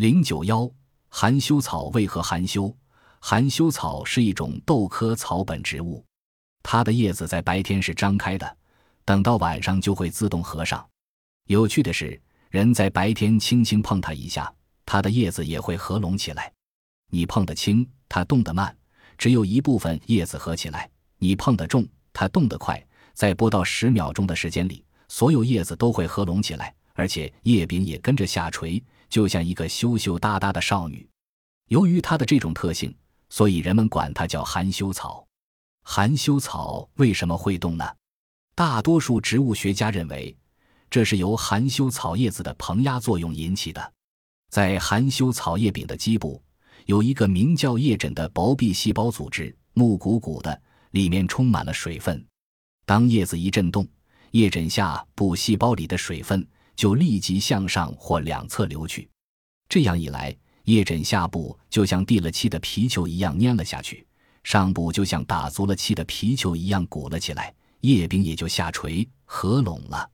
零九幺，含羞草为何含羞？含羞草是一种豆科草本植物，它的叶子在白天是张开的，等到晚上就会自动合上。有趣的是，人在白天轻轻碰它一下，它的叶子也会合拢起来。你碰得轻，它动得慢，只有一部分叶子合起来；你碰得重，它动得快，在不到十秒钟的时间里，所有叶子都会合拢起来，而且叶柄也跟着下垂。就像一个羞羞答答的少女，由于它的这种特性，所以人们管它叫含羞草。含羞草为什么会动呢？大多数植物学家认为，这是由含羞草叶子的膨压作用引起的。在含羞草叶柄的基部，有一个名叫叶枕的薄壁细胞组织，木鼓鼓的，里面充满了水分。当叶子一震动，叶枕下部细胞里的水分。就立即向上或两侧流去，这样一来，叶枕下部就像递了气的皮球一样粘了下去，上部就像打足了气的皮球一样鼓了起来，叶柄也就下垂合拢了。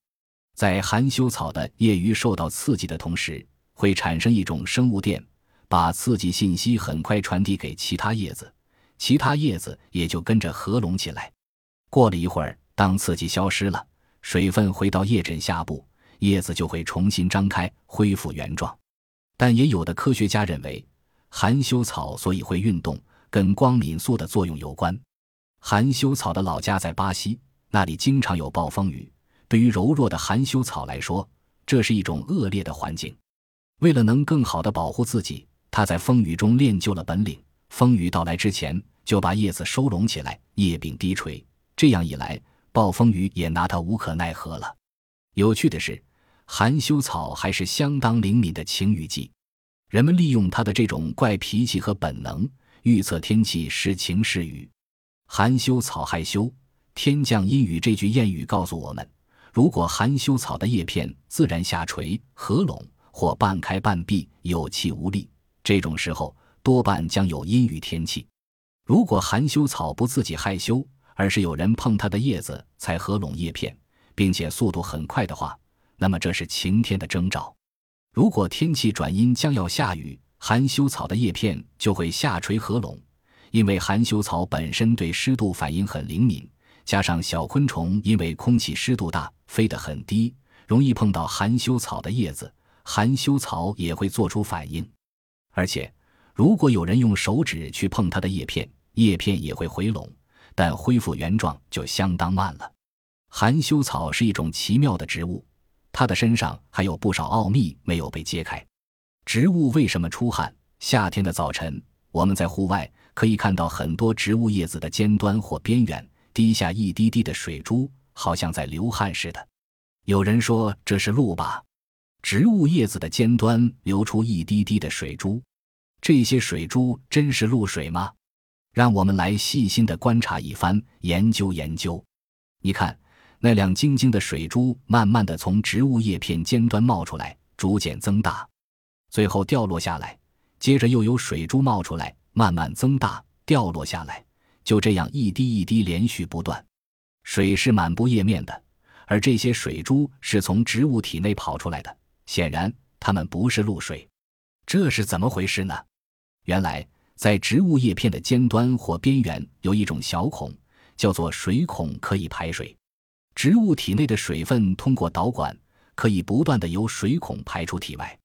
在含羞草的叶余受到刺激的同时，会产生一种生物电，把刺激信息很快传递给其他叶子，其他叶子也就跟着合拢起来。过了一会儿，当刺激消失了，水分回到叶枕下部。叶子就会重新张开，恢复原状。但也有的科学家认为，含羞草所以会运动，跟光敏素的作用有关。含羞草的老家在巴西，那里经常有暴风雨。对于柔弱的含羞草来说，这是一种恶劣的环境。为了能更好地保护自己，它在风雨中练就了本领。风雨到来之前，就把叶子收拢起来，叶柄低垂。这样一来，暴风雨也拿它无可奈何了。有趣的是。含羞草还是相当灵敏的晴雨季，人们利用它的这种怪脾气和本能预测天气是晴是雨。含羞草害羞，天降阴雨这句谚语告诉我们，如果含羞草的叶片自然下垂合拢或半开半闭有气无力，这种时候多半将有阴雨天气。如果含羞草不自己害羞，而是有人碰它的叶子才合拢叶片，并且速度很快的话，那么这是晴天的征兆。如果天气转阴，将要下雨，含羞草的叶片就会下垂合拢。因为含羞草本身对湿度反应很灵敏，加上小昆虫因为空气湿度大，飞得很低，容易碰到含羞草的叶子，含羞草也会做出反应。而且，如果有人用手指去碰它的叶片，叶片也会回拢，但恢复原状就相当慢了。含羞草是一种奇妙的植物。它的身上还有不少奥秘没有被揭开。植物为什么出汗？夏天的早晨，我们在户外可以看到很多植物叶子的尖端或边缘滴下一滴滴的水珠，好像在流汗似的。有人说这是露吧？植物叶子的尖端流出一滴滴的水珠，这些水珠真是露水吗？让我们来细心的观察一番，研究研究。你看。那亮晶晶的水珠慢慢的从植物叶片尖端冒出来，逐渐增大，最后掉落下来。接着又有水珠冒出来，慢慢增大，掉落下来。就这样一滴一滴连续不断。水是满布叶面的，而这些水珠是从植物体内跑出来的。显然，它们不是露水。这是怎么回事呢？原来，在植物叶片的尖端或边缘有一种小孔，叫做水孔，可以排水。植物体内的水分通过导管，可以不断的由水孔排出体外。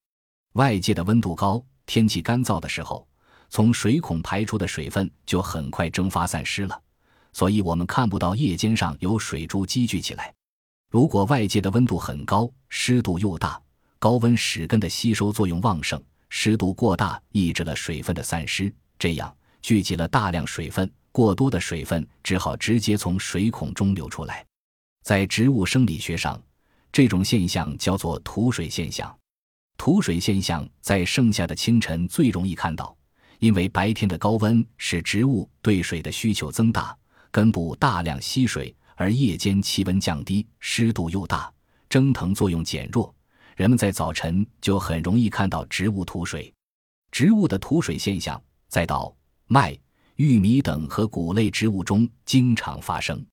外界的温度高、天气干燥的时候，从水孔排出的水分就很快蒸发散失了，所以我们看不到叶尖上有水珠积聚起来。如果外界的温度很高、湿度又大，高温使根的吸收作用旺盛，湿度过大抑制了水分的散失，这样聚集了大量水分，过多的水分只好直接从水孔中流出来。在植物生理学上，这种现象叫做吐水现象。吐水现象在盛夏的清晨最容易看到，因为白天的高温使植物对水的需求增大，根部大量吸水，而夜间气温降低，湿度又大，蒸腾作用减弱，人们在早晨就很容易看到植物吐水。植物的吐水现象在稻、麦、玉米等和谷类植物中经常发生。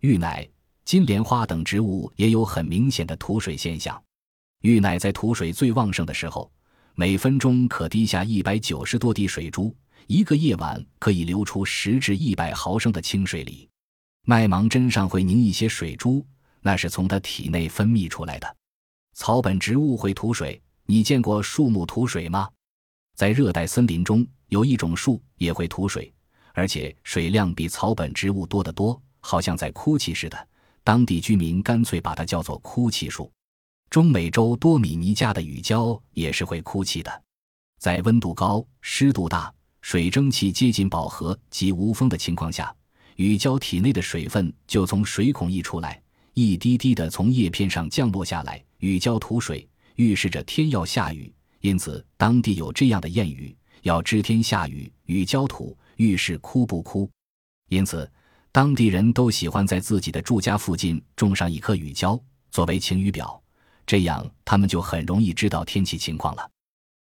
芋奶。金莲花等植物也有很明显的吐水现象。玉奶在吐水最旺盛的时候，每分钟可滴下一百九十多滴水珠，一个夜晚可以流出十至一百毫升的清水里。麦芒针上会凝一些水珠，那是从它体内分泌出来的。草本植物会吐水，你见过树木吐水吗？在热带森林中，有一种树也会吐水，而且水量比草本植物多得多，好像在哭泣似的。当地居民干脆把它叫做“哭泣树”。中美洲多米尼加的雨胶也是会哭泣的，在温度高、湿度大、水蒸气接近饱和及无风的情况下。雨胶体内的水分就从水孔溢出来，一滴滴的从叶片上降落下来。雨胶吐水，预示着天要下雨，因此当地有这样的谚语：“要知天下雨，雨胶吐，预示哭不哭。”因此，当地人都喜欢在自己的住家附近种上一棵雨胶，作为晴雨表，这样他们就很容易知道天气情况了。